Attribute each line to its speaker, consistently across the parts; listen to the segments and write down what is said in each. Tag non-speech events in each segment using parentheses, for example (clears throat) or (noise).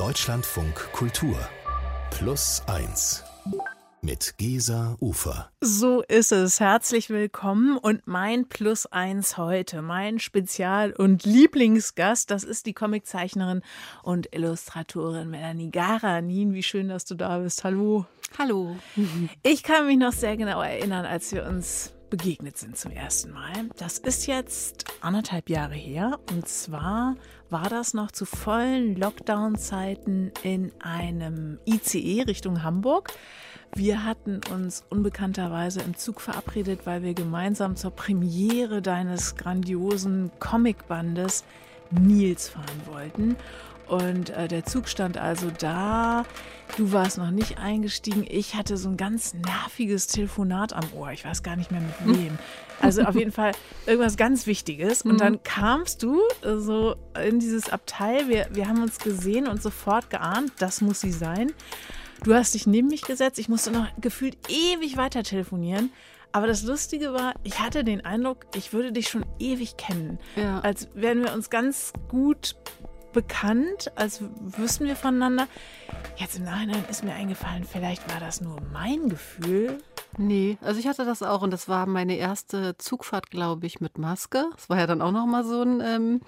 Speaker 1: Deutschlandfunk Kultur Plus 1 mit Gesa Ufer.
Speaker 2: So ist es. Herzlich willkommen und mein Plus eins heute, mein Spezial- und Lieblingsgast, das ist die Comiczeichnerin und Illustratorin Melanie Garanin. Wie schön, dass du da bist. Hallo.
Speaker 3: Hallo.
Speaker 2: Ich kann mich noch sehr genau erinnern, als wir uns begegnet sind zum ersten Mal. Das ist jetzt anderthalb Jahre her. Und zwar war das noch zu vollen Lockdown-Zeiten in einem ICE Richtung Hamburg. Wir hatten uns unbekannterweise im Zug verabredet, weil wir gemeinsam zur Premiere deines grandiosen Comicbandes Nils fahren wollten. Und äh, der Zug stand also da. Du warst noch nicht eingestiegen. Ich hatte so ein ganz nerviges Telefonat am Ohr. Ich weiß gar nicht mehr mit wem. Also auf jeden Fall irgendwas ganz Wichtiges. Und dann kamst du äh, so in dieses Abteil. Wir, wir haben uns gesehen und sofort geahnt, das muss sie sein. Du hast dich neben mich gesetzt. Ich musste noch gefühlt ewig weiter telefonieren. Aber das Lustige war, ich hatte den Eindruck, ich würde dich schon ewig kennen.
Speaker 3: Ja.
Speaker 2: Als wären wir uns ganz gut bekannt, als wüssten wir voneinander. Jetzt im Nachhinein ist mir eingefallen, vielleicht war das nur mein Gefühl.
Speaker 3: Nee, also ich hatte das auch und das war meine erste Zugfahrt, glaube ich, mit Maske. Das war ja dann auch noch mal so ein, ähm,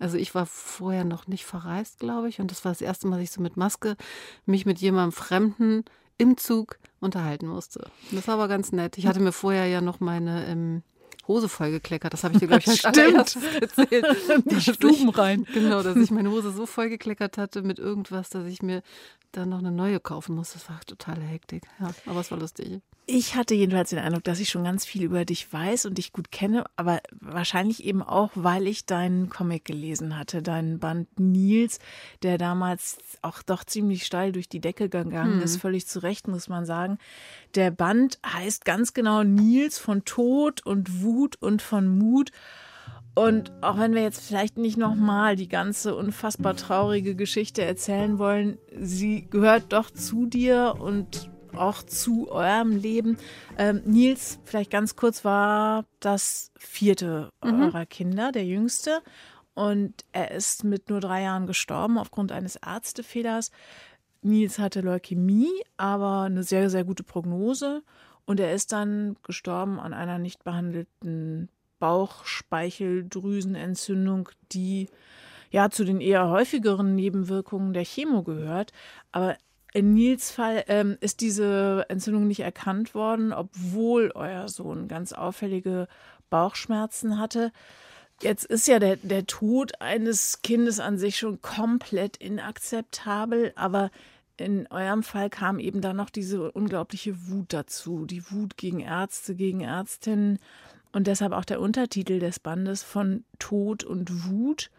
Speaker 3: also ich war vorher noch nicht verreist, glaube ich, und das war das erste Mal, dass ich so mit Maske mich mit jemandem Fremden im Zug unterhalten musste. Das war aber ganz nett. Ich hatte mir vorher ja noch meine ähm, Hose vollgekleckert. Das habe ich dir, glaube ich, (laughs) als
Speaker 2: Stimmt.
Speaker 3: allererstes erzählt. (laughs)
Speaker 2: Die Stuben rein.
Speaker 3: Genau, dass ich meine Hose so vollgekleckert hatte mit irgendwas, dass ich mir dann noch eine neue kaufen musste. Das war totale Hektik. Ja, aber es war lustig.
Speaker 2: Ich hatte jedenfalls den Eindruck, dass ich schon ganz viel über dich weiß und dich gut kenne, aber wahrscheinlich eben auch, weil ich deinen Comic gelesen hatte, deinen Band Nils, der damals auch doch ziemlich steil durch die Decke gegangen ist, völlig zu Recht, muss man sagen. Der Band heißt ganz genau Nils von Tod und Wut und von Mut. Und auch wenn wir jetzt vielleicht nicht nochmal die ganze unfassbar traurige Geschichte erzählen wollen, sie gehört doch zu dir und auch zu eurem Leben. Ähm, Nils, vielleicht ganz kurz, war das vierte eurer Kinder, der jüngste. Und er ist mit nur drei Jahren gestorben aufgrund eines Ärztefehlers. Nils hatte Leukämie, aber eine sehr, sehr gute Prognose. Und er ist dann gestorben an einer nicht behandelten Bauchspeicheldrüsenentzündung, die ja zu den eher häufigeren Nebenwirkungen der Chemo gehört. Aber in Nils Fall ähm, ist diese Entzündung nicht erkannt worden, obwohl euer Sohn ganz auffällige Bauchschmerzen hatte. Jetzt ist ja der, der Tod eines Kindes an sich schon komplett inakzeptabel, aber in eurem Fall kam eben dann noch diese unglaubliche Wut dazu. Die Wut gegen Ärzte, gegen Ärztinnen und deshalb auch der Untertitel des Bandes von Tod und Wut,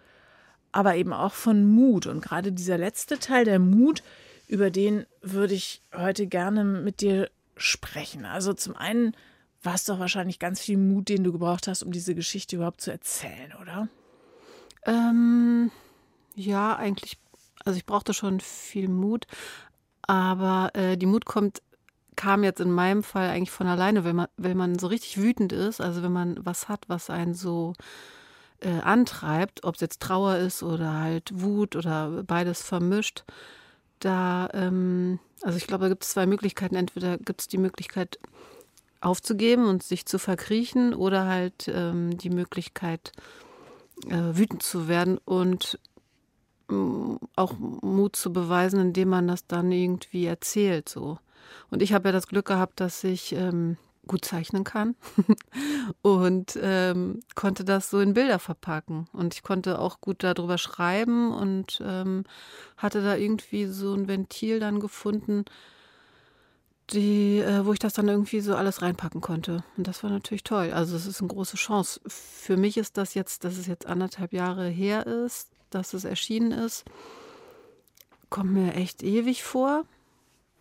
Speaker 2: aber eben auch von Mut. Und gerade dieser letzte Teil, der Mut, über den würde ich heute gerne mit dir sprechen. Also zum einen war es doch wahrscheinlich ganz viel Mut, den du gebraucht hast, um diese Geschichte überhaupt zu erzählen, oder?
Speaker 3: Ähm, ja, eigentlich, also ich brauchte schon viel Mut, aber äh, die Mut kommt, kam jetzt in meinem Fall eigentlich von alleine, wenn man, wenn man so richtig wütend ist, also wenn man was hat, was einen so äh, antreibt, ob es jetzt Trauer ist oder halt Wut oder beides vermischt, da, ähm, also ich glaube, da gibt es zwei Möglichkeiten. Entweder gibt es die Möglichkeit aufzugeben und sich zu verkriechen oder halt ähm, die Möglichkeit, äh, wütend zu werden und mm, auch Mut zu beweisen, indem man das dann irgendwie erzählt. So. Und ich habe ja das Glück gehabt, dass ich ähm, gut zeichnen kann (laughs) und ähm, konnte das so in Bilder verpacken. Und ich konnte auch gut darüber schreiben und ähm, hatte da irgendwie so ein Ventil dann gefunden, die, äh, wo ich das dann irgendwie so alles reinpacken konnte. Und das war natürlich toll. Also es ist eine große Chance. Für mich ist das jetzt, dass es jetzt anderthalb Jahre her ist, dass es erschienen ist, kommt mir echt ewig vor.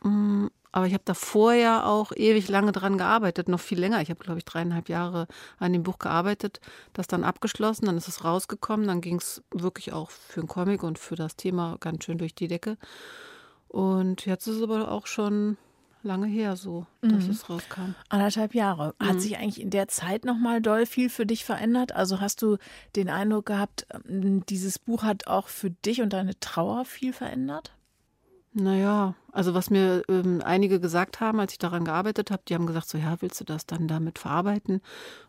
Speaker 3: Mm, Aber ich habe da vorher auch ewig lange dran gearbeitet, noch viel länger. Ich habe, glaube ich, dreieinhalb Jahre an dem Buch gearbeitet, das dann abgeschlossen, dann ist es rausgekommen, dann ging es wirklich auch für einen Comic und für das Thema ganz schön durch die Decke. Und jetzt ist es aber auch schon lange her so, dass
Speaker 2: Mhm.
Speaker 3: es rauskam.
Speaker 2: Anderthalb Jahre. Hat
Speaker 3: Mhm.
Speaker 2: sich eigentlich in der Zeit nochmal doll viel für dich verändert? Also hast du den Eindruck gehabt, ähm, dieses Buch hat auch für dich und deine Trauer viel verändert?
Speaker 3: Naja, also was mir ähm, einige gesagt haben, als ich daran gearbeitet habe, die haben gesagt, so ja, willst du das dann damit verarbeiten?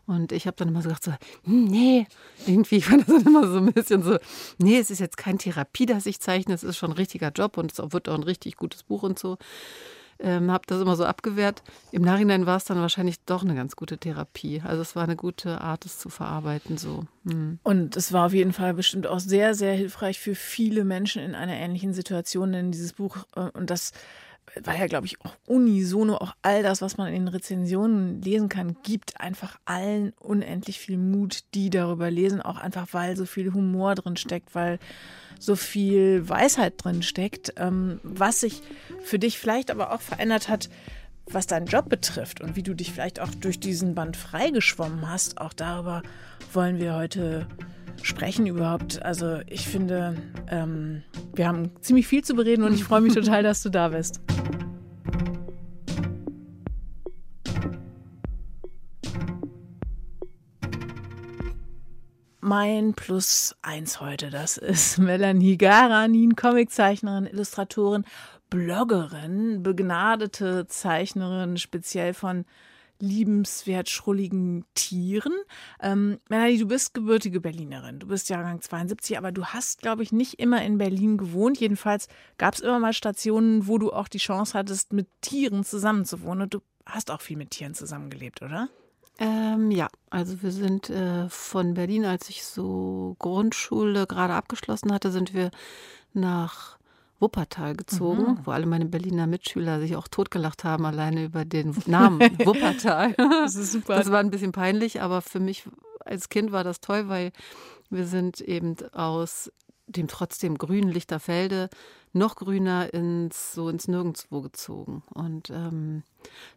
Speaker 3: Und ich habe dann immer so gesagt, so, hm, nee, irgendwie ich fand das dann immer so ein bisschen so, nee, es ist jetzt keine Therapie, dass ich zeichne, es ist schon ein richtiger Job und es wird auch ein richtig gutes Buch und so. Ähm, habe das immer so abgewehrt. Im Nachhinein war es dann wahrscheinlich doch eine ganz gute Therapie. Also es war eine gute Art, es zu verarbeiten. So. Hm.
Speaker 2: Und es war auf jeden Fall bestimmt auch sehr, sehr hilfreich für viele Menschen in einer ähnlichen Situation, denn dieses Buch, äh, und das war ja, glaube ich, auch unisono, auch all das, was man in den Rezensionen lesen kann, gibt einfach allen unendlich viel Mut, die darüber lesen, auch einfach, weil so viel Humor drin steckt, weil so viel Weisheit drin steckt, ähm, was sich für dich vielleicht aber auch verändert hat, was deinen Job betrifft und wie du dich vielleicht auch durch diesen Band freigeschwommen hast. Auch darüber wollen wir heute sprechen überhaupt. Also ich finde, ähm, wir haben ziemlich viel zu bereden und ich freue mich (laughs) total, dass du da bist. Mein Plus eins heute, das ist (laughs) Melanie Garanin, Comiczeichnerin, Illustratorin, Bloggerin, begnadete Zeichnerin, speziell von liebenswert schrulligen Tieren. Ähm, Melanie, du bist gebürtige Berlinerin. Du bist Jahrgang 72, aber du hast, glaube ich, nicht immer in Berlin gewohnt. Jedenfalls gab es immer mal Stationen, wo du auch die Chance hattest, mit Tieren zusammenzuwohnen. Du hast auch viel mit Tieren zusammengelebt, oder?
Speaker 3: Ähm, ja, also wir sind äh, von Berlin, als ich so Grundschule gerade abgeschlossen hatte, sind wir nach Wuppertal gezogen,
Speaker 2: Mhm.
Speaker 3: wo alle meine Berliner Mitschüler sich auch totgelacht haben, alleine über den Namen (laughs) Wuppertal.
Speaker 2: Das ist super.
Speaker 3: Das war ein bisschen peinlich, aber für mich als Kind war das toll, weil wir sind eben aus dem trotzdem grünen Lichterfelde noch grüner ins so ins Nirgendwo gezogen. Und ähm,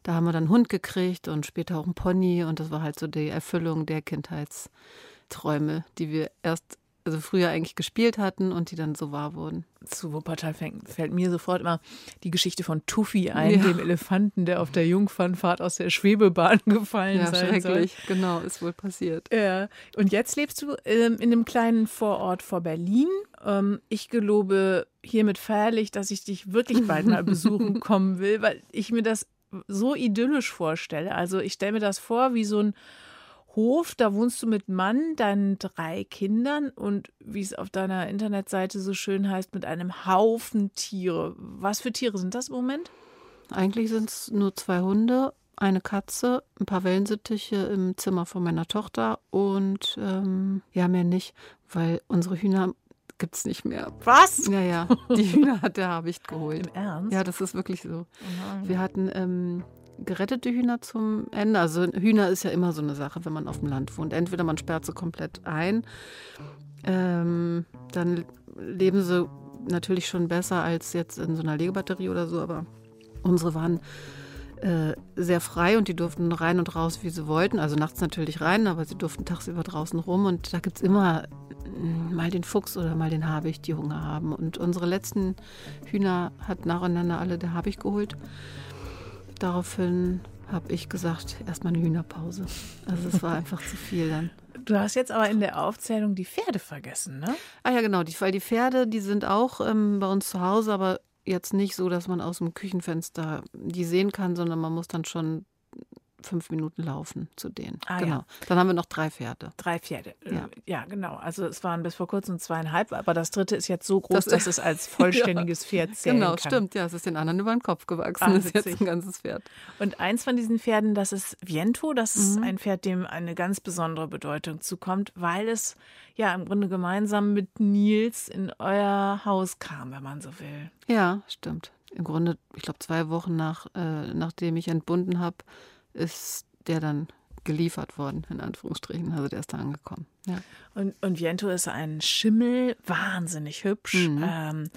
Speaker 3: da haben wir dann einen Hund gekriegt und später auch einen Pony und das war halt so die Erfüllung der Kindheitsträume, die wir erst also früher eigentlich gespielt hatten und die dann so wahr wurden.
Speaker 2: Zu Wuppertal fängt, fällt mir sofort immer die Geschichte von Tuffy ein,
Speaker 3: Ja.
Speaker 2: dem Elefanten, der auf der Jungfernfahrt aus der Schwebebahn (laughs) gefallen
Speaker 3: Ja,
Speaker 2: sein soll.
Speaker 3: schrecklich. Genau, ist wohl passiert.
Speaker 2: Ja. Und jetzt lebst du ähm, in einem kleinen Vorort vor Berlin. Ähm, ich gelobe hiermit feierlich, dass ich dich wirklich bald mal (laughs) besuchen kommen will, weil ich mir das so idyllisch vorstelle. Also ich stelle mir das vor wie so ein Hof, da wohnst du mit Mann, deinen drei Kindern und wie es auf deiner Internetseite so schön heißt, mit einem Haufen Tiere. Was für Tiere sind das im Moment?
Speaker 3: Eigentlich sind es nur zwei Hunde, eine Katze, ein paar Wellensittiche im Zimmer von meiner Tochter und ähm, ja, mehr nicht, weil unsere Hühner gibt es nicht mehr.
Speaker 2: Was?
Speaker 3: Ja, ja, die Hühner hat der Habicht geholt.
Speaker 2: Im Ernst?
Speaker 3: Ja, das ist wirklich so.
Speaker 2: Oh.
Speaker 3: Wir hatten ähm, gerettete Hühner zum Ende. Also Hühner ist ja immer so eine Sache, wenn man auf dem Land wohnt. Entweder man sperrt sie komplett ein, ähm, dann leben sie natürlich schon besser als jetzt in so einer Legebatterie oder so, aber unsere waren äh, sehr frei und die durften rein und raus, wie sie wollten. Also nachts natürlich rein, aber sie durften tagsüber draußen rum und da gibt es immer mm, mal den Fuchs oder mal den Habicht, die Hunger haben. Und unsere letzten Hühner hat nacheinander alle der Habicht geholt. Daraufhin habe ich gesagt, erstmal eine Hühnerpause. Also es war einfach zu viel dann. (laughs)
Speaker 2: Du hast jetzt aber in der Aufzählung die Pferde vergessen, ne?
Speaker 3: Ah ja, genau, die, weil die Pferde, die sind auch ähm, bei uns zu Hause, aber jetzt nicht so, dass man aus dem Küchenfenster die sehen kann, sondern man muss dann schon fünf Minuten laufen zu denen.
Speaker 2: Ah,
Speaker 3: genau.
Speaker 2: ja.
Speaker 3: Dann haben wir noch drei Pferde.
Speaker 2: Drei Pferde. Äh,
Speaker 3: Ja.
Speaker 2: ja, genau. Also es waren bis vor kurzem zweieinhalb, aber das dritte ist jetzt so groß,
Speaker 3: Das-
Speaker 2: dass es als (laughs) vollständiges Pferd zählen
Speaker 3: Genau,
Speaker 2: kann.
Speaker 3: stimmt. Ja, es ist den anderen über den Kopf gewachsen.
Speaker 2: Ah,
Speaker 3: das ist jetzt ein ganzes Pferd.
Speaker 2: Und eins von diesen Pferden, das ist Viento. Das ist
Speaker 3: Mhm.
Speaker 2: ein Pferd, dem eine ganz besondere Bedeutung zukommt, weil es ja im Grunde gemeinsam mit Nils in euer Haus kam, wenn man so will.
Speaker 3: Ja, stimmt. Im Grunde, ich glaube, zwei Wochen nach, äh, nachdem ich entbunden habe, ist der dann geliefert worden, in Anführungsstrichen. Also der ist da angekommen. Ja.
Speaker 2: Und, und Viento ist ein Schimmel, wahnsinnig hübsch.
Speaker 3: Mhm.
Speaker 2: Ähm,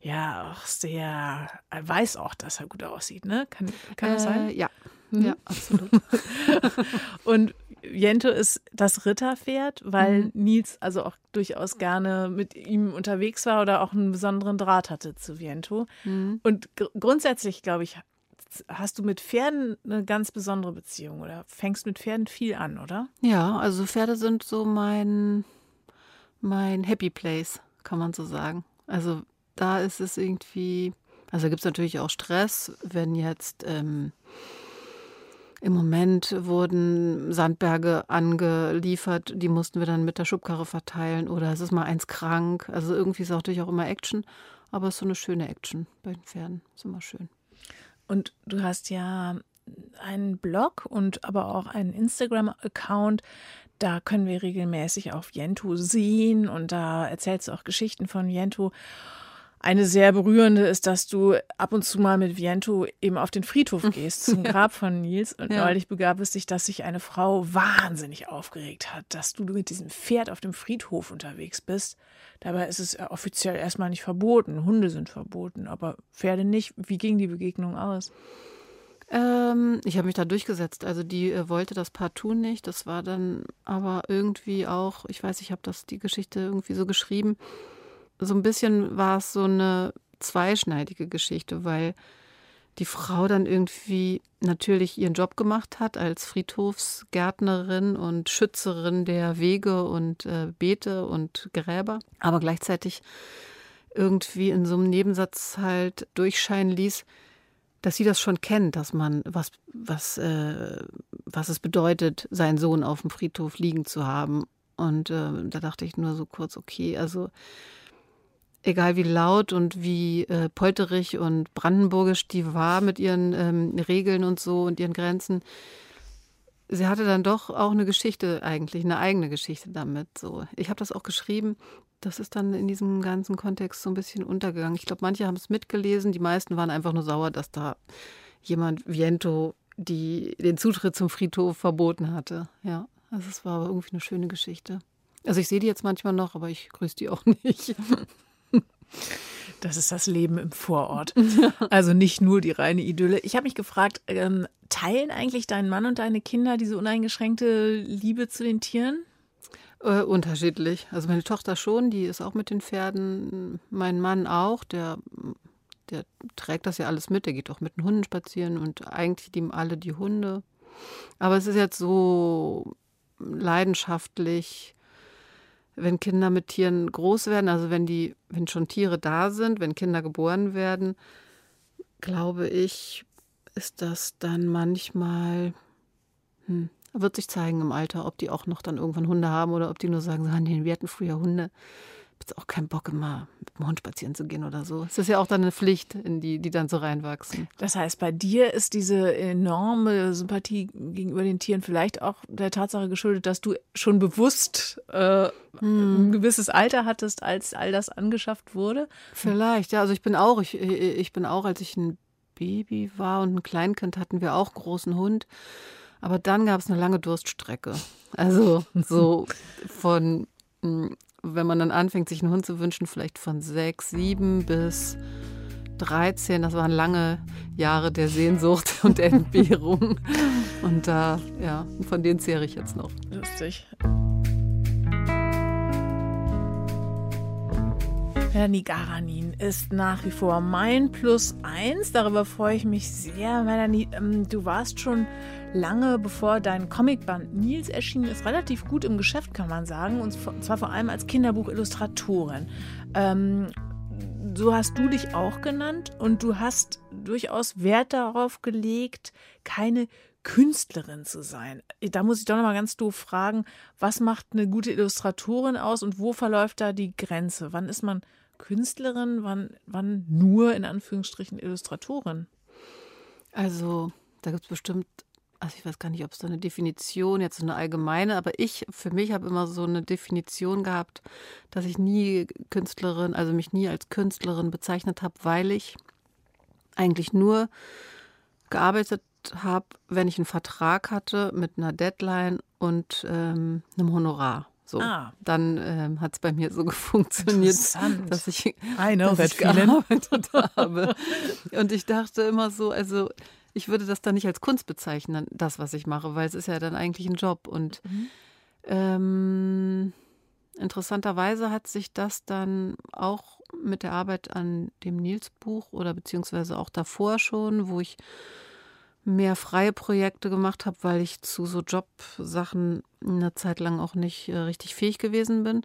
Speaker 2: ja, auch sehr, er weiß auch, dass er gut aussieht, ne? Kann, kann das sein?
Speaker 3: Äh, ja.
Speaker 2: Mhm.
Speaker 3: ja, absolut. (laughs)
Speaker 2: Und Jento ist das Ritterpferd, weil
Speaker 3: Mhm.
Speaker 2: Nils also auch durchaus gerne mit ihm unterwegs war oder auch einen besonderen Draht hatte zu Viento.
Speaker 3: Mhm.
Speaker 2: Und gr grundsätzlich, glaube ich, hast du mit Pferden eine ganz besondere Beziehung oder fängst mit Pferden viel an, oder?
Speaker 3: Ja, also Pferde sind so mein, mein Happy Place, kann man so sagen. Also da ist es irgendwie, also gibt es natürlich auch Stress, wenn jetzt ähm, im Moment wurden Sandberge angeliefert, die mussten wir dann mit der Schubkarre verteilen oder es ist mal eins krank. Also irgendwie ist auch natürlich auch immer Action, aber es ist so eine schöne Action bei den Pferden. Ist immer schön.
Speaker 2: Und du hast ja einen Blog und aber auch einen Instagram-Account. Da können wir regelmäßig auf Jento sehen und da erzählst du auch Geschichten von Jento. Eine sehr berührende ist, dass du ab und zu mal mit Viento eben auf den Friedhof (laughs) gehst, zum Grab von Nils. Und ja. neulich begab es sich, dass sich eine Frau wahnsinnig aufgeregt hat, dass du mit diesem Pferd auf dem Friedhof unterwegs bist. Dabei ist es offiziell erstmal nicht verboten. Hunde sind verboten, aber Pferde nicht. Wie ging die Begegnung aus?
Speaker 3: Ähm, ich habe mich da durchgesetzt. Also die äh, wollte das partout nicht. Das war dann aber irgendwie auch, ich weiß, ich habe das die Geschichte irgendwie so geschrieben so ein bisschen war es so eine zweischneidige Geschichte, weil die Frau dann irgendwie natürlich ihren Job gemacht hat als Friedhofsgärtnerin und Schützerin der Wege und äh, Beete und Gräber, aber gleichzeitig irgendwie in so einem Nebensatz halt durchscheinen ließ, dass sie das schon kennt, dass man was was äh, was es bedeutet, seinen Sohn auf dem Friedhof liegen zu haben. Und äh, da dachte ich nur so kurz, okay, also egal wie laut und wie äh, polterig und brandenburgisch die war mit ihren ähm, Regeln und so und ihren Grenzen, sie hatte dann doch auch eine Geschichte eigentlich, eine eigene Geschichte damit. So, ich habe das auch geschrieben. Das ist dann in diesem ganzen Kontext so ein bisschen untergegangen. Ich glaube, manche haben es mitgelesen, die meisten waren einfach nur sauer, dass da jemand Viento die den Zutritt zum Friedhof verboten hatte. Ja, also es war irgendwie eine schöne Geschichte. Also ich sehe die jetzt manchmal noch, aber ich grüße die auch (laughs) nicht.
Speaker 2: Das ist das Leben im Vorort. (laughs) Also nicht nur die reine Idylle. Ich habe mich gefragt, ähm, teilen eigentlich dein Mann und deine Kinder diese uneingeschränkte Liebe zu den Tieren?
Speaker 3: Äh, unterschiedlich. Also meine Tochter schon, die ist auch mit den Pferden. Mein Mann auch, der, der trägt das ja alles mit. Der geht auch mit den Hunden spazieren und eigentlich lieben alle die Hunde. Aber es ist jetzt so leidenschaftlich wenn Kinder mit Tieren groß werden, also wenn die, wenn schon Tiere da sind, wenn Kinder geboren werden, glaube ich, ist das dann manchmal, hm, wird sich zeigen im Alter, ob die auch noch dann irgendwann Hunde haben oder ob die nur sagen, ah, wir hatten früher Hunde jetzt auch keinen Bock, immer mit dem Hund spazieren zu gehen oder so. Es ist ja auch dann eine Pflicht, in die, die dann so reinwachsen.
Speaker 2: Das heißt, bei dir ist diese enorme Sympathie gegenüber den Tieren vielleicht auch der Tatsache geschuldet, dass du schon bewusst äh, hm. ein gewisses Alter hattest, als all das angeschafft wurde?
Speaker 3: Vielleicht, ja. Also ich bin auch, ich, ich bin auch, als ich ein Baby war und ein Kleinkind hatten wir auch großen Hund. Aber dann gab es eine lange Durststrecke. Also so (laughs) von hm, wenn man dann anfängt, sich einen Hund zu wünschen, vielleicht von sechs, sieben bis 13, das waren lange Jahre der Sehnsucht (laughs) und Entbehrung. Und da, äh, ja, von denen zehre ich jetzt noch.
Speaker 2: Lustig. Melanie Garanin ist nach wie vor mein Plus eins. Darüber freue ich mich sehr. Melanie, ähm, du warst schon lange bevor dein Comicband Nils erschienen ist, relativ gut im Geschäft, kann man sagen. Und zwar vor allem als Kinderbuchillustratorin. Ähm, so hast du dich auch genannt und du hast durchaus Wert darauf gelegt, keine Künstlerin zu sein. Da muss ich doch noch mal ganz doof fragen, was macht eine gute Illustratorin aus und wo verläuft da die Grenze? Wann ist man Künstlerin, wann, wann nur in Anführungsstrichen Illustratorin?
Speaker 3: Also, da gibt es bestimmt, also ich weiß gar nicht, ob es da eine Definition, jetzt so eine allgemeine, aber ich für mich habe immer so eine Definition gehabt, dass ich nie Künstlerin, also mich nie als Künstlerin bezeichnet habe, weil ich eigentlich nur gearbeitet habe, wenn ich einen Vertrag hatte mit einer Deadline und ähm, einem Honorar. So, ah. dann ähm, hat es bei mir so (laughs) funktioniert, dass ich, know dass ich gearbeitet habe. Und ich dachte immer so, also ich würde das dann nicht als Kunst bezeichnen, das, was ich mache, weil es ist ja dann eigentlich ein Job. Und mhm. ähm, interessanterweise hat sich das dann auch mit der Arbeit an dem Nils-Buch oder beziehungsweise auch davor schon, wo ich mehr freie Projekte gemacht habe, weil ich zu so Jobsachen eine Zeit lang auch nicht äh, richtig fähig gewesen bin,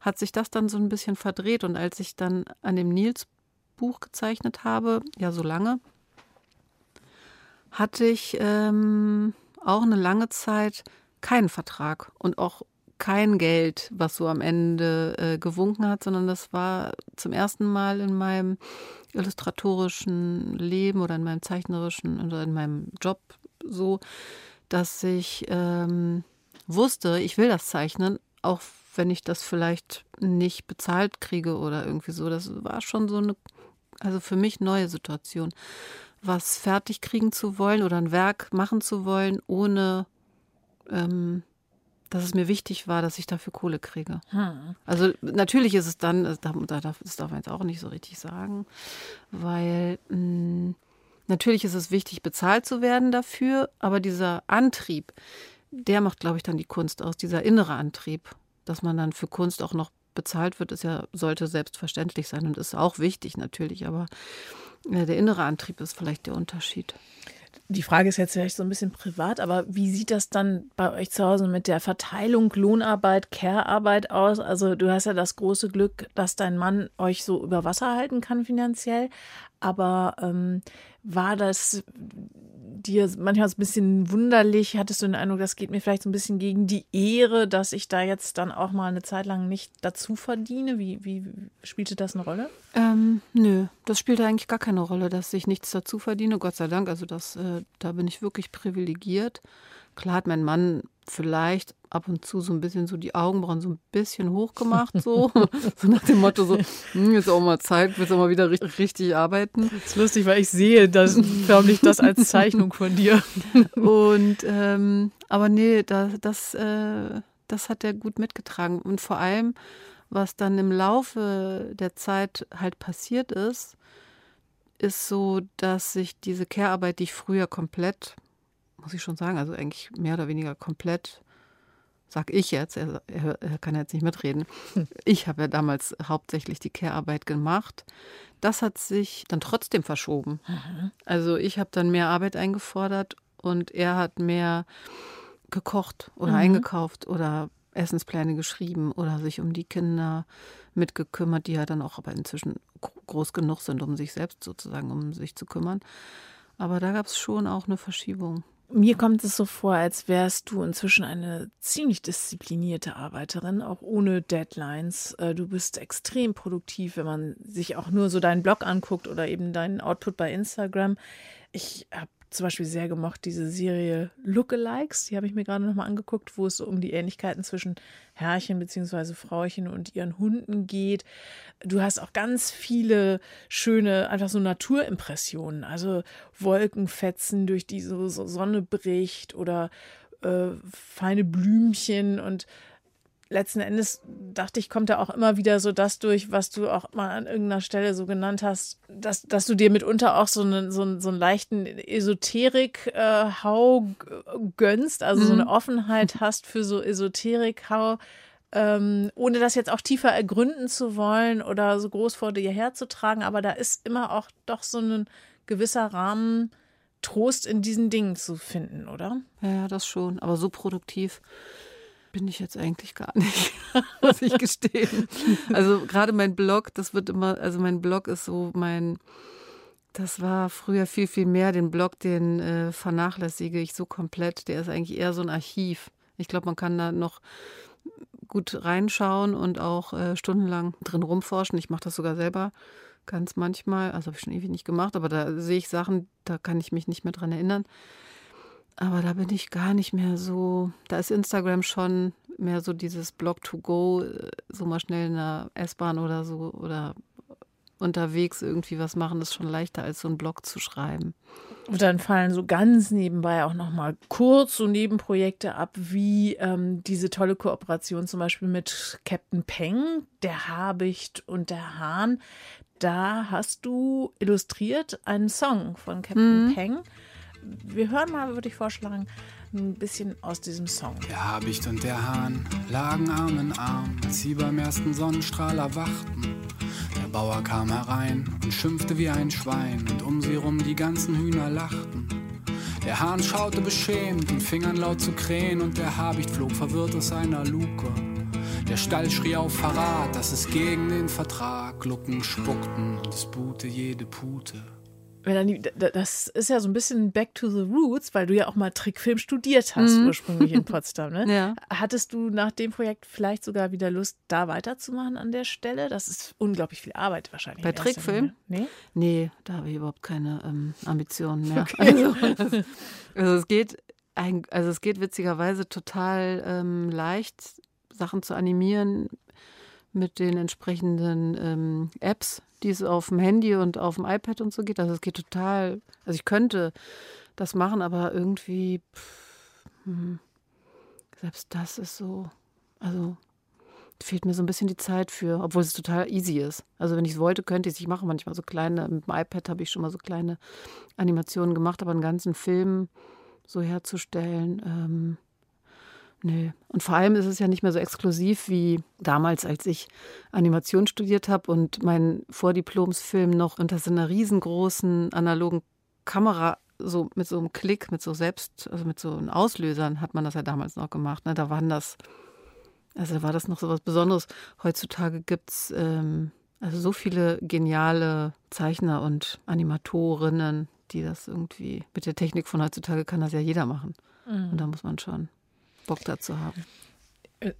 Speaker 3: hat sich das dann so ein bisschen verdreht. Und als ich dann an dem Nils-Buch gezeichnet habe, ja so lange, hatte ich ähm, auch eine lange Zeit keinen Vertrag und auch kein Geld, was so am Ende äh, gewunken hat, sondern das war zum ersten Mal in meinem illustratorischen Leben oder in meinem zeichnerischen oder in meinem Job so, dass ich ähm, wusste, ich will das zeichnen, auch wenn ich das vielleicht nicht bezahlt kriege oder irgendwie so. Das war schon so eine, also für mich neue Situation, was fertig kriegen zu wollen oder ein Werk machen zu wollen, ohne ähm, dass es mir wichtig war, dass ich dafür Kohle kriege. Hm. Also natürlich ist es dann, das darf man jetzt auch nicht so richtig sagen, weil mh, hm, natürlich ist es wichtig, bezahlt zu werden dafür, aber dieser Antrieb, der macht, glaube ich, dann die Kunst aus, dieser innere Antrieb, dass man dann für Kunst auch noch bezahlt wird, ist ja, sollte selbstverständlich sein und ist auch wichtig natürlich, aber äh, der innere Antrieb ist vielleicht der Unterschied
Speaker 2: die Frage ist jetzt vielleicht so ein bisschen privat, aber wie sieht das dann bei euch zu Hause mit der Verteilung Lohnarbeit, Care-Arbeit aus? Also du hast ja das große Glück, dass dein Mann euch so über Wasser halten kann finanziell. Aber ähm, war das dir manchmal ein bisschen wunderlich? Hattest du den Eindruck, das geht mir vielleicht so ein bisschen gegen die Ehre, dass ich da jetzt dann auch mal eine Zeit lang nicht dazu verdiene? Wie, wie spielte das eine Rolle?
Speaker 3: Ähm, nö, das spielte eigentlich gar keine Rolle, dass ich nichts dazu verdiene, Gott sei Dank. Also das, äh, da bin ich wirklich privilegiert. Klar hat mein Mann vielleicht ab und zu so ein bisschen so die Augenbrauen so ein bisschen hochgemacht, so, (laughs) so nach dem Motto so, hm, jetzt auch mal Zeit, willst du mal wieder richtig, richtig arbeiten.
Speaker 2: Das ist lustig, weil ich sehe das förmlich das als Zeichnung von dir. (laughs)
Speaker 3: Und ähm, aber nee, das, das, äh, das hat er gut mitgetragen. Und vor allem, was dann im Laufe der Zeit halt passiert ist, ist so, dass sich diese Care-Arbeit, die ich früher komplett muss ich schon sagen, also eigentlich mehr oder weniger komplett, sag ich jetzt, er, er, er kann jetzt nicht mitreden. Hm. Ich habe ja damals hauptsächlich die Care-Arbeit gemacht. Das hat sich dann trotzdem verschoben. Mhm. Also ich habe dann mehr Arbeit eingefordert und er hat mehr gekocht oder mhm. eingekauft oder Essenspläne geschrieben oder sich um die Kinder mitgekümmert, die ja dann auch aber inzwischen groß genug sind, um sich selbst sozusagen um sich zu kümmern. Aber da gab es schon auch eine Verschiebung.
Speaker 2: Mir kommt es so vor, als wärst du inzwischen eine ziemlich disziplinierte Arbeiterin, auch ohne Deadlines. Äh, du bist extrem produktiv, wenn man sich auch nur so deinen Blog anguckt oder eben deinen Output bei Instagram. Ich habe zum Beispiel sehr gemocht, diese Serie Lookalikes. Die habe ich mir gerade nochmal angeguckt, wo es um die Ähnlichkeiten zwischen Herrchen bzw. Frauchen und ihren Hunden geht. Du hast auch ganz viele schöne, einfach so Naturimpressionen. Also Wolkenfetzen, durch die so Sonne bricht oder äh, feine Blümchen und letzten Endes dachte ich, kommt da auch immer wieder so das durch, was du auch mal an irgendeiner Stelle so genannt hast, dass, dass du dir mitunter auch so einen, so einen, so einen leichten Esoterik-Hau äh, gönnst, also mhm. so eine Offenheit hast für so Esoterik-Hau. Ähm, ohne das jetzt auch tiefer ergründen zu wollen oder so groß vor dir herzutragen, aber da ist immer auch doch so ein gewisser Rahmen Trost in diesen Dingen zu finden, oder?
Speaker 3: Ja, das schon, aber so produktiv bin ich jetzt eigentlich gar nicht, (laughs) muss ich gestehen. Also gerade mein Blog, das wird immer, also mein Blog ist so mein, das war früher viel, viel mehr. Den Blog, den äh, vernachlässige ich so komplett. Der ist eigentlich eher so ein Archiv. Ich glaube, man kann da noch gut reinschauen und auch äh, stundenlang drin rumforschen. Ich mache das sogar selber ganz manchmal. Also habe ich schon ewig nicht gemacht, aber da sehe ich Sachen, da kann ich mich nicht mehr dran erinnern. Aber da bin ich gar nicht mehr so. Da ist Instagram schon mehr so dieses Blog to go, äh, so mal schnell in der S-Bahn oder so oder unterwegs irgendwie was machen, ist schon leichter als so einen Blog zu schreiben.
Speaker 2: Und dann fallen so ganz nebenbei auch noch mal kurz so Nebenprojekte ab, wie ähm, diese tolle Kooperation zum Beispiel mit Captain Peng, der Habicht und der Hahn. Da hast du illustriert einen Song von Captain mhm. Peng wir hören mal, würde ich vorschlagen, ein bisschen aus diesem Song.
Speaker 4: Der Habicht und der Hahn lagen Arm in Arm, als sie beim ersten Sonnenstrahl erwachten. Der Bauer kam herein und schimpfte wie ein Schwein, und um sie rum die ganzen Hühner lachten. Der Hahn schaute beschämt und fing an laut zu krähen, und der Habicht flog verwirrt aus seiner Luke. Der Stall schrie auf Verrat, das ist gegen den Vertrag. Glucken spuckten und es buhte jede Pute.
Speaker 2: Melanie, das ist ja so ein bisschen back to the roots, weil du ja auch mal Trickfilm studiert hast, mhm. ursprünglich in Potsdam. Ne? (laughs)
Speaker 3: ja.
Speaker 2: Hattest du nach dem Projekt vielleicht sogar wieder Lust, da weiterzumachen an der Stelle? Das ist unglaublich viel Arbeit wahrscheinlich.
Speaker 3: Bei Trickfilm?
Speaker 2: Nee?
Speaker 3: Nee, da habe ich überhaupt keine ähm, Ambitionen mehr. Okay. (laughs) Also, also, es geht, also es geht witzigerweise total ähm, leicht, Sachen zu animieren mit den entsprechenden ähm, Apps, die es auf dem Handy und auf dem iPad und so geht. Also es geht total, also ich könnte das machen, aber irgendwie, pff, hm, selbst das ist so, also fehlt mir so ein bisschen die Zeit für, obwohl es total easy ist. Also wenn ich es wollte, könnte ich es. Ich mache manchmal so kleine, mit dem iPad habe ich schon mal so kleine Animationen gemacht, aber einen ganzen Film so herzustellen, ähm, Nee. Und vor allem ist es ja nicht mehr so exklusiv wie damals, als ich Animation studiert habe und mein Vordiplomsfilm noch unter so einer riesengroßen analogen Kamera so mit so einem Klick, mit so selbst, also mit so Auslösern hat man das ja damals noch gemacht. Ne? Da waren das, also da war das noch so was Besonderes. Heutzutage gibt es ähm, also so viele geniale Zeichner und Animatorinnen, die das irgendwie mit der Technik von heutzutage kann das ja jeder machen. Mhm. Und da muss man schon Bock dazu haben.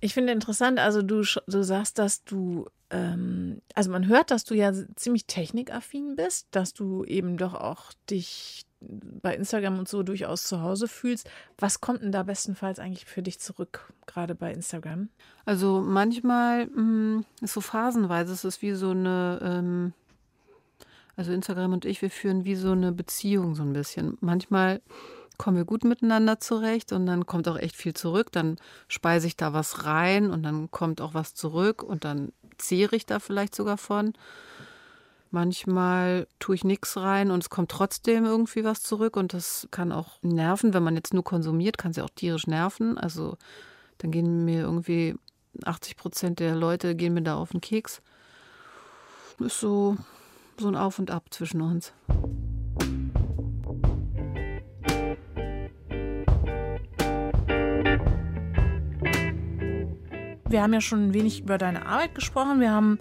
Speaker 2: Ich finde interessant, also du, du sagst, dass du, ähm, also man hört, dass du ja ziemlich technikaffin bist, dass du eben doch auch dich bei Instagram und so durchaus zu Hause fühlst. Was kommt denn da bestenfalls eigentlich für dich zurück, gerade bei Instagram?
Speaker 3: Also manchmal mh, hm, ist so phasenweise, es ist wie so eine, ähm, also Instagram und ich, wir führen wie so eine Beziehung so ein bisschen. Manchmal kommen wir gut miteinander zurecht und dann kommt auch echt viel zurück. Dann speise ich da was rein und dann kommt auch was zurück und dann zehre ich da vielleicht sogar von. Manchmal tue ich nichts rein und es kommt trotzdem irgendwie was zurück und das kann auch nerven. Wenn man jetzt nur konsumiert, kann es ja auch tierisch nerven. Also dann gehen mir irgendwie 80 Prozent der Leute gehen mir da auf den Keks. Ist so, so ein Auf und Ab zwischen uns.
Speaker 2: Wir haben ja schon ein wenig über deine Arbeit gesprochen. Wir haben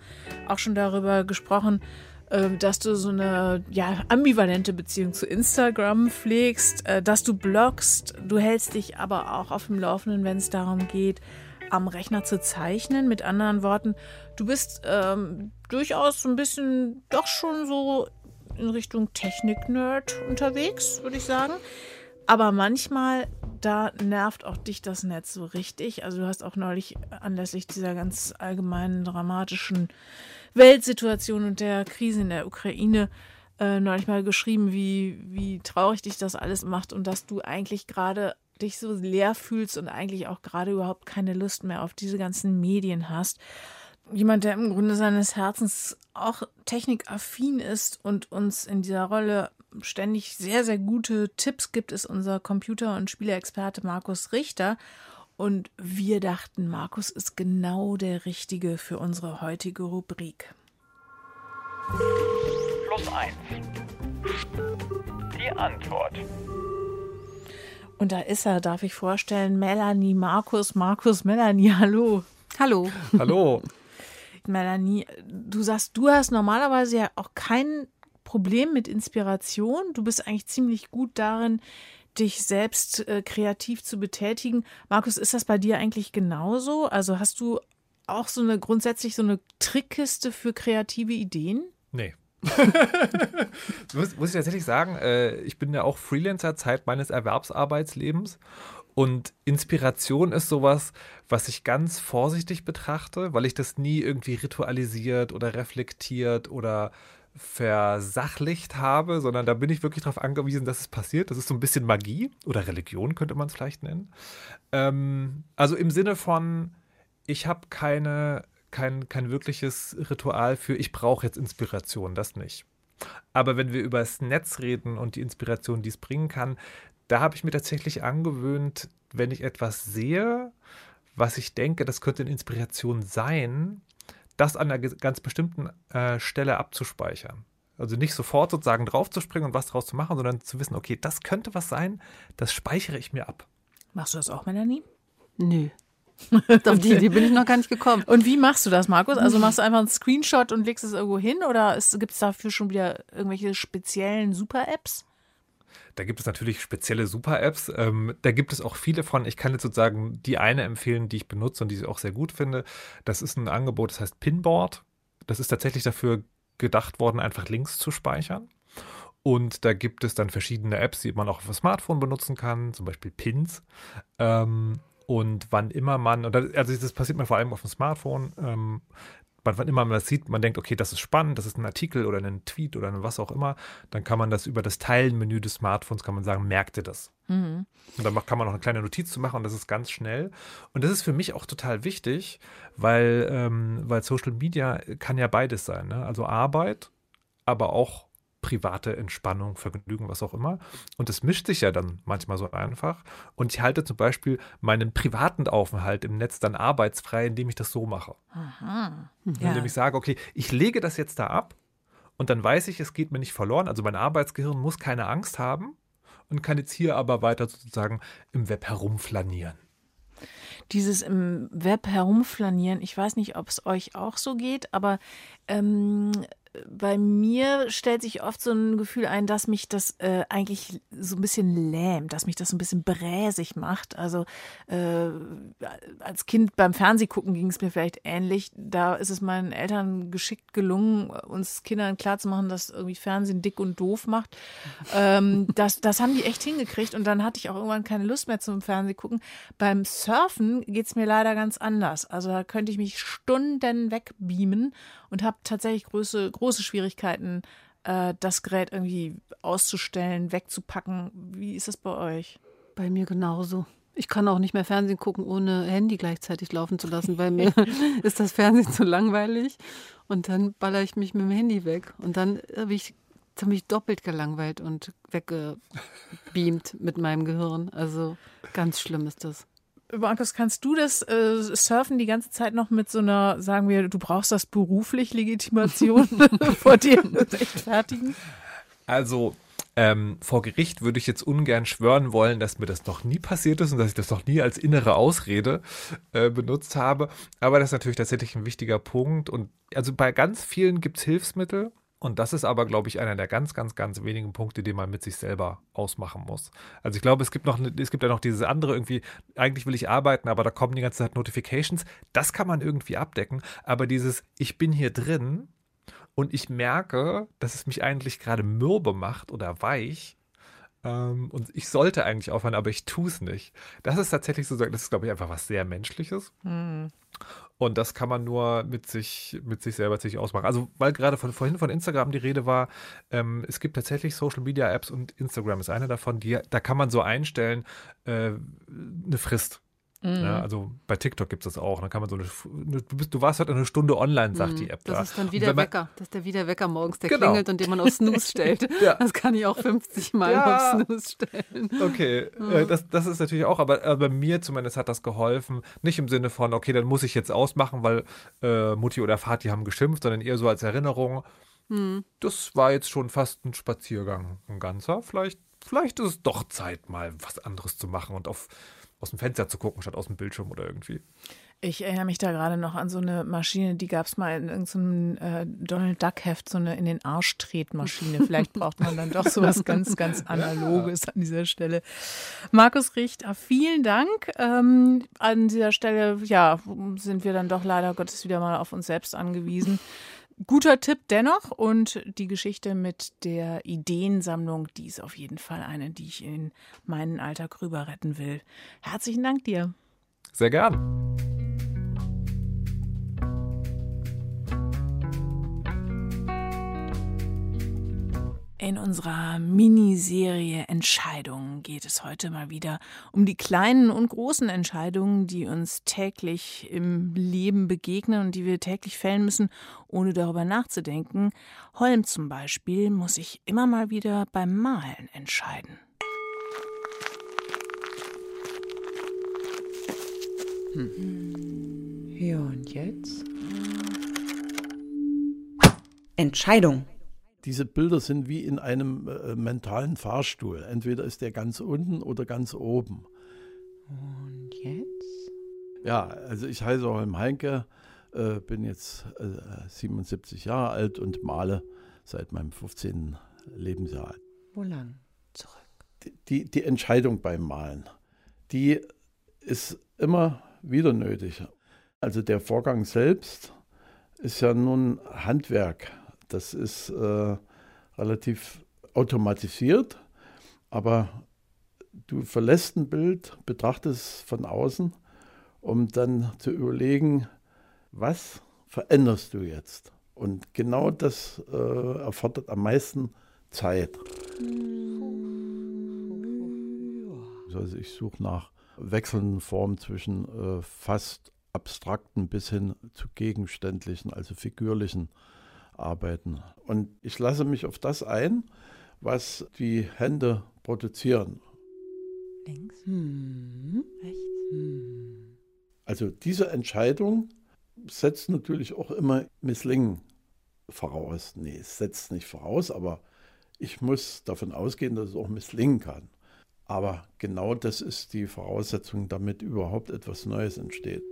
Speaker 2: auch schon darüber gesprochen, ähm, dass du so eine ja, ambivalente Beziehung zu Instagram pflegst, äh, dass du bloggst. Du hältst dich aber auch auf dem Laufenden, wenn es darum geht, am Rechner zu zeichnen. Mit anderen Worten, du bist ähm, durchaus so ein bisschen doch schon so in Richtung Technik-Nerd unterwegs, würde ich sagen. Aber manchmal, da nervt auch dich das Netz so richtig. Also du hast auch neulich anlässlich dieser ganz allgemeinen dramatischen Weltsituation und der Krise in der Ukraine äh, neulich mal geschrieben, wie, wie traurig dich das alles macht und dass du eigentlich gerade dich so leer fühlst und eigentlich auch gerade überhaupt keine Lust mehr auf diese ganzen Medien hast. Jemand, der im Grunde seines Herzens auch technikaffin ist und uns in dieser Rolle ständig sehr, sehr gute Tipps gibt, ist unser Computer- und Spieleexperte Markus Richter. Und wir dachten, Markus ist genau der Richtige für unsere heutige Rubrik.
Speaker 5: Plus eins. Die Antwort.
Speaker 2: Und da ist er, darf ich vorstellen, Melanie, Markus, Markus, Melanie, hallo.
Speaker 3: Hallo.
Speaker 6: Hallo.
Speaker 2: Melanie, du sagst, du hast normalerweise ja auch keinen Problem mit Inspiration. Du bist eigentlich ziemlich gut darin, dich selbst äh, kreativ zu betätigen. Markus, ist das bei dir eigentlich genauso? Also hast du auch so eine grundsätzlich so eine Trickkiste für kreative Ideen?
Speaker 6: Nee. (laughs) muss, muss, ich tatsächlich sagen, äh, ich bin ja auch Freelancer Zeit meines Erwerbsarbeitslebens und Inspiration ist sowas, was ich ganz vorsichtig betrachte, weil ich das nie irgendwie ritualisiert oder reflektiert oder versachlicht habe, sondern da bin ich wirklich darauf angewiesen, dass es passiert. Das ist so ein bisschen Magie oder Religion, könnte man es vielleicht nennen. Ähm, also im Sinne von, ich habe keine, kein, kein wirkliches Ritual für, ich brauche jetzt Inspiration, das nicht. Aber wenn wir über das Netz reden und die Inspiration, die es bringen kann, da habe ich mir tatsächlich angewöhnt, wenn ich etwas sehe, was ich denke, das könnte eine Inspiration sein, das an einer ganz bestimmten äh, Stelle abzuspeichern. Also nicht sofort sozusagen draufzuspringen und was daraus zu machen, sondern zu wissen, okay, das könnte was sein, das speichere ich mir ab.
Speaker 2: Machst du das auch, Melanie?
Speaker 3: Nö. (laughs) Auf die Idee bin ich noch gar nicht gekommen.
Speaker 2: Und wie machst du das, Markus? Also machst du einfach einen Screenshot und legst es irgendwo hin oder gibt es dafür schon wieder irgendwelche speziellen Super-Apps?
Speaker 6: Da gibt es natürlich spezielle Super-Apps. Ähm, da gibt es auch viele von. Ich kann jetzt sozusagen die eine empfehlen, die ich benutze und die ich auch sehr gut finde. Das ist ein Angebot, das heißt Pinboard. Das ist tatsächlich dafür gedacht worden, einfach Links zu speichern. Und da gibt es dann verschiedene Apps, die man auch auf dem Smartphone benutzen kann, zum Beispiel Pins. Ähm, und wann immer man, also das passiert mir vor allem auf dem Smartphone, ähm, wann immer man das sieht, man denkt, okay, das ist spannend, das ist ein Artikel oder ein Tweet oder was auch immer, dann kann man das über das Teilen-Menü des Smartphones, kann man sagen, merkte das. Mhm. Und dann kann man noch eine kleine Notiz zu machen und das ist ganz schnell. Und das ist für mich auch total wichtig, weil, ähm, weil Social Media kann ja beides sein. Ne? Also Arbeit, aber auch private Entspannung, Vergnügen, was auch immer. Und es mischt sich ja dann manchmal so einfach. Und ich halte zum Beispiel meinen privaten Aufenthalt im Netz dann arbeitsfrei, indem ich das so mache. Aha. Ja. Indem ich sage, okay, ich lege das jetzt da ab und dann weiß ich, es geht mir nicht verloren. Also mein Arbeitsgehirn muss keine Angst haben und kann jetzt hier aber weiter sozusagen im Web herumflanieren
Speaker 2: dieses im Web herumflanieren, ich weiß nicht, ob es euch auch so geht, aber ähm, bei mir stellt sich oft so ein Gefühl ein, dass mich das äh, eigentlich so ein bisschen lähmt, dass mich das so ein bisschen bräsig macht. Also äh, als Kind beim Fernsehgucken ging es mir vielleicht ähnlich. Da ist es meinen Eltern geschickt gelungen, uns Kindern klarzumachen, dass irgendwie Fernsehen dick und doof macht. Ähm, das, das haben die echt hingekriegt und dann hatte ich auch irgendwann keine Lust mehr zum Fernsehgucken. Beim Surfen geht es mir leider ganz anders. Also da könnte ich mich Stunden wegbeamen und habe tatsächlich große, große Schwierigkeiten, äh, das Gerät irgendwie auszustellen, wegzupacken. Wie ist das bei euch?
Speaker 3: Bei mir genauso. Ich kann auch nicht mehr Fernsehen gucken, ohne Handy gleichzeitig laufen zu lassen, weil mir (laughs) (laughs) ist das Fernsehen zu langweilig. Und dann baller ich mich mit dem Handy weg. Und dann habe ich mich doppelt gelangweilt und weggebeamt mit meinem Gehirn. Also ganz schlimm ist das.
Speaker 2: Markus, kannst du das äh, Surfen die ganze Zeit noch mit so einer, sagen wir, du brauchst das beruflich Legitimation (laughs) vor dir rechtfertigen?
Speaker 6: Also, ähm, vor Gericht würde ich jetzt ungern schwören wollen, dass mir das noch nie passiert ist und dass ich das noch nie als innere Ausrede äh, benutzt habe. Aber das ist natürlich tatsächlich ein wichtiger Punkt. Und also bei ganz vielen gibt es Hilfsmittel. Und das ist aber, glaube ich, einer der ganz, ganz, ganz wenigen Punkte, die man mit sich selber ausmachen muss. Also ich glaube, es gibt noch, es gibt ja noch dieses andere irgendwie, eigentlich will ich arbeiten, aber da kommen die ganze Zeit Notifications. Das kann man irgendwie abdecken. Aber dieses, ich bin hier drin und ich merke, dass es mich eigentlich gerade mürbe macht oder weich. Ähm, und ich sollte eigentlich aufhören, aber ich tue es nicht. Das ist tatsächlich so, das ist, glaube ich, einfach was sehr Menschliches. Mhm. Und das kann man nur mit sich, mit sich selber sich ausmachen. Also, weil gerade von, vorhin von Instagram die Rede war, ähm, es gibt tatsächlich Social Media Apps und Instagram ist eine davon, die, da kann man so einstellen, äh, eine Frist. Mhm. Ja, also bei TikTok gibt es das auch. Dann kann man so eine, du, bist, du warst halt eine Stunde online, sagt mhm. die App.
Speaker 3: Das da. ist dann wieder man, Wecker. Das ist der wieder Wecker morgens, der genau. klingelt und den man auf Snooze (laughs) stellt. ja. Das kann ich auch 50 Mal ja. auf Snooze stellen.
Speaker 6: Okay, mhm. äh, das, das ist natürlich auch, aber, aber mir zumindest hat das geholfen. Nicht im Sinne von, okay, dann muss ich jetzt ausmachen, weil äh, Mutti oder Vati haben geschimpft, sondern eher so als Erinnerung. Mhm. Das war jetzt schon fast ein Spaziergang, ein ganzer. Vielleicht, vielleicht ist es doch Zeit, mal was anderes zu machen und auf aus dem Fenster zu gucken, statt aus dem Bildschirm oder irgendwie.
Speaker 2: Ich erinnere mich da gerade noch an so eine Maschine, die gab es mal in irgendeinem äh, Donald Duck-Heft, so eine in den Arsch Tretmaschine. (laughs) Vielleicht braucht man dann doch so was ganz, ganz Analoges an dieser Stelle. Markus Richter, vielen Dank. Ähm, an dieser Stelle, ja, sind wir dann doch leider Gottes wieder mal auf uns selbst angewiesen. Guter Tipp dennoch und die Geschichte mit der Ideensammlung, die ist auf jeden Fall eine, die ich in meinen Alltag rüber retten will. Herzlichen Dank dir.
Speaker 6: Sehr gern.
Speaker 2: In unserer Miniserie Entscheidungen geht es heute mal wieder um die kleinen und großen Entscheidungen, die uns täglich im Leben begegnen und die wir täglich fällen müssen, ohne darüber nachzudenken. Holm zum Beispiel muss sich immer mal wieder beim Malen entscheiden.
Speaker 5: Hm. Ja, und jetzt? Entscheidung.
Speaker 7: Diese Bilder sind wie in einem äh, mentalen Fahrstuhl. Entweder ist der ganz unten oder ganz oben.
Speaker 5: Und jetzt?
Speaker 7: Ja, also ich heiße Holm Heinke, äh, bin jetzt äh, 77 Jahre alt und male seit meinem 15. Lebensjahr.
Speaker 5: Wo lang?
Speaker 7: Zurück. Die, die, die Entscheidung beim Malen, die ist immer wieder nötig. Also der Vorgang selbst ist ja nun Handwerk. Das ist äh, relativ automatisiert, aber du verlässt ein Bild, betrachtest es von außen, um dann zu überlegen, was veränderst du jetzt? Und genau das äh, erfordert am meisten Zeit. Also ich suche nach wechselnden Formen zwischen äh, fast abstrakten bis hin zu gegenständlichen, also figürlichen Arbeiten. Und ich lasse mich auf das ein, was die Hände produzieren.
Speaker 5: Links, hm. rechts. Hm.
Speaker 7: Also diese Entscheidung setzt natürlich auch immer Misslingen voraus. Nee, es setzt nicht voraus, aber ich muss davon ausgehen, dass es auch misslingen kann. Aber genau das ist die Voraussetzung, damit überhaupt etwas Neues entsteht.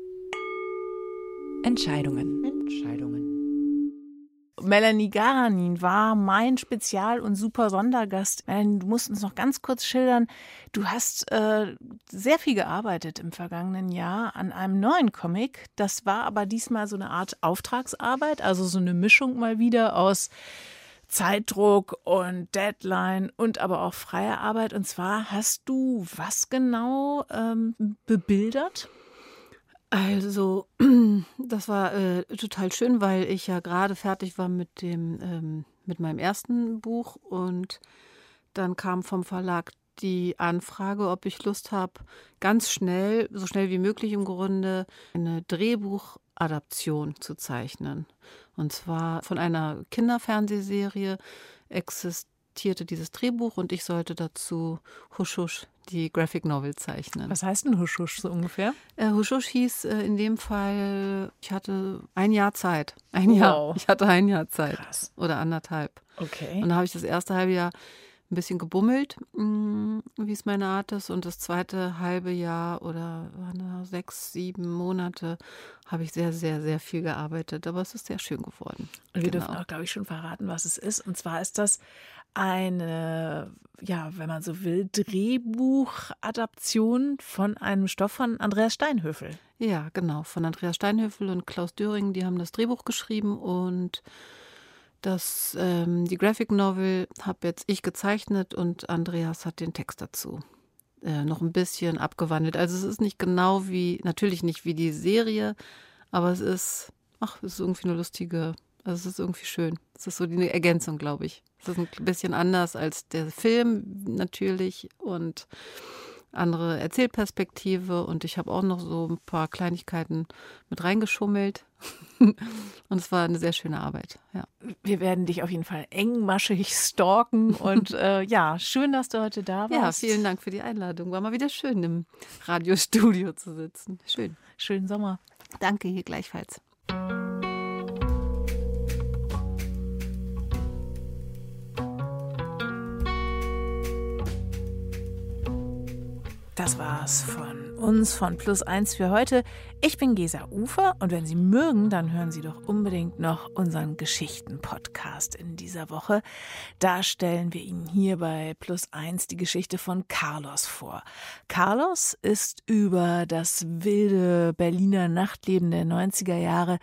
Speaker 5: Entscheidungen. Entscheidungen.
Speaker 2: Melanie Garanin war mein Spezial- und super Sondergast. Du musst uns noch ganz kurz schildern. Du hast äh, sehr viel gearbeitet im vergangenen Jahr an einem neuen Comic. Das war aber diesmal so eine Art Auftragsarbeit, also so eine Mischung mal wieder aus Zeitdruck und Deadline und aber auch freie Arbeit. Und zwar hast du was genau ähm, bebildert?
Speaker 3: Also, (clears throat) das war äh, total schön, weil ich ja gerade fertig war mit dem ähm, mit meinem ersten Buch und dann kam vom Verlag die Anfrage, ob ich Lust habe, ganz schnell, so schnell wie möglich im Grunde, eine Drehbuchadaption zu zeichnen. Und zwar von einer Kinderfernsehserie existierte dieses Drehbuch und ich sollte dazu Husch Husch die Graphic Novel zeichnen.
Speaker 2: Was heißt denn Husch Husch so ungefähr?
Speaker 3: Äh, Husch Husch hieß äh, in dem Fall, ich hatte ein Jahr Zeit. Ein wow. Jahr. Ich hatte ein Jahr Zeit. Krass. Oder anderthalb.
Speaker 2: Okay.
Speaker 3: Und dann habe ich das erste halbe Jahr ein bisschen gebummelt, mm, wie es meine Art ist. Und das zweite halbe Jahr oder sechs, sieben Monate habe ich sehr, sehr, sehr viel gearbeitet. Aber es ist sehr schön geworden.
Speaker 2: Und wir genau. dürfen auch, glaube ich, schon verraten, was es ist. Und zwar ist das eine, ja, wenn man so will, Drehbuchadaption von einem Stoff von Andreas Steinhöfel.
Speaker 3: Ja, genau, von Andreas Steinhöfel und Klaus Döring, die haben das Drehbuch geschrieben und das, ähm, die Graphic Novel habe jetzt ich gezeichnet und Andreas hat den Text dazu äh, noch ein bisschen abgewandelt. Also es ist nicht genau wie, natürlich nicht wie die Serie, aber es ist, ach, es ist irgendwie eine lustige also es ist irgendwie schön. Es ist so eine Ergänzung, glaube ich. Es ist ein bisschen anders als der Film natürlich und andere Erzählperspektive und ich habe auch noch so ein paar Kleinigkeiten mit reingeschummelt. (laughs) und es war eine sehr schöne Arbeit. Ja.
Speaker 2: Wir werden dich auf jeden Fall engmaschig stalken (laughs) und äh, ja, schön, dass du heute da warst.
Speaker 3: Ja, vielen Dank für die Einladung. War mal wieder schön im Radiostudio zu sitzen. Schön.
Speaker 2: Schönen Sommer.
Speaker 3: Danke, hier gleichfalls.
Speaker 2: Das war's von uns von Plus Eins für heute. Ich bin Gesa Ufer und wenn Sie mögen, dann hören Sie doch unbedingt noch unseren Geschichten-Podcast in dieser Woche. Da stellen wir Ihnen hier bei Plus Eins die Geschichte von Carlos vor. Carlos ist über das wilde Berliner Nachtleben der 90er Jahre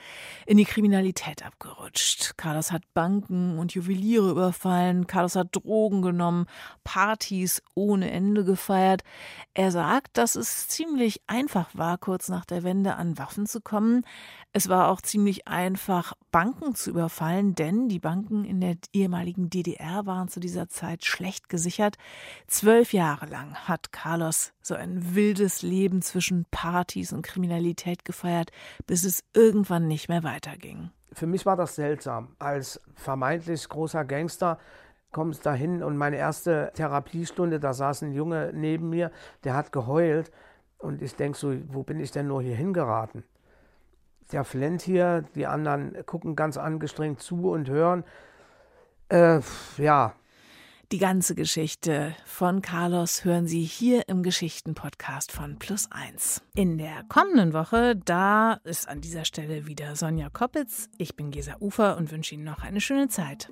Speaker 2: in die Kriminalität abgerutscht. Carlos hat Banken und Juweliere überfallen. Carlos hat Drogen genommen, Partys ohne Ende gefeiert. Er sagt, dass es ziemlich einfach war, kurz nach der Wende an Waffen zu kommen. Es war auch ziemlich einfach, Banken zu überfallen, denn die Banken in der ehemaligen DDR waren zu dieser Zeit schlecht gesichert. Zwölf Jahre lang hat Carlos so ein wildes Leben zwischen Partys und Kriminalität gefeiert, bis es irgendwann nicht mehr weiterging.
Speaker 8: Für mich war das seltsam. Als vermeintlich großer Gangster kommst da hin und meine erste Therapiestunde, da saß ein Junge neben mir, der hat geheult und ich denke so, wo bin ich denn nur hier hingeraten? der flennt hier, die anderen gucken ganz angestrengt zu und hören. Äh, ja,
Speaker 2: Die ganze Geschichte von Carlos hören Sie hier im Geschichtenpodcast von Plus 1. In der kommenden Woche, da ist an dieser Stelle wieder Sonja Koppitz. Ich bin Gesa Ufer und wünsche Ihnen noch eine schöne Zeit.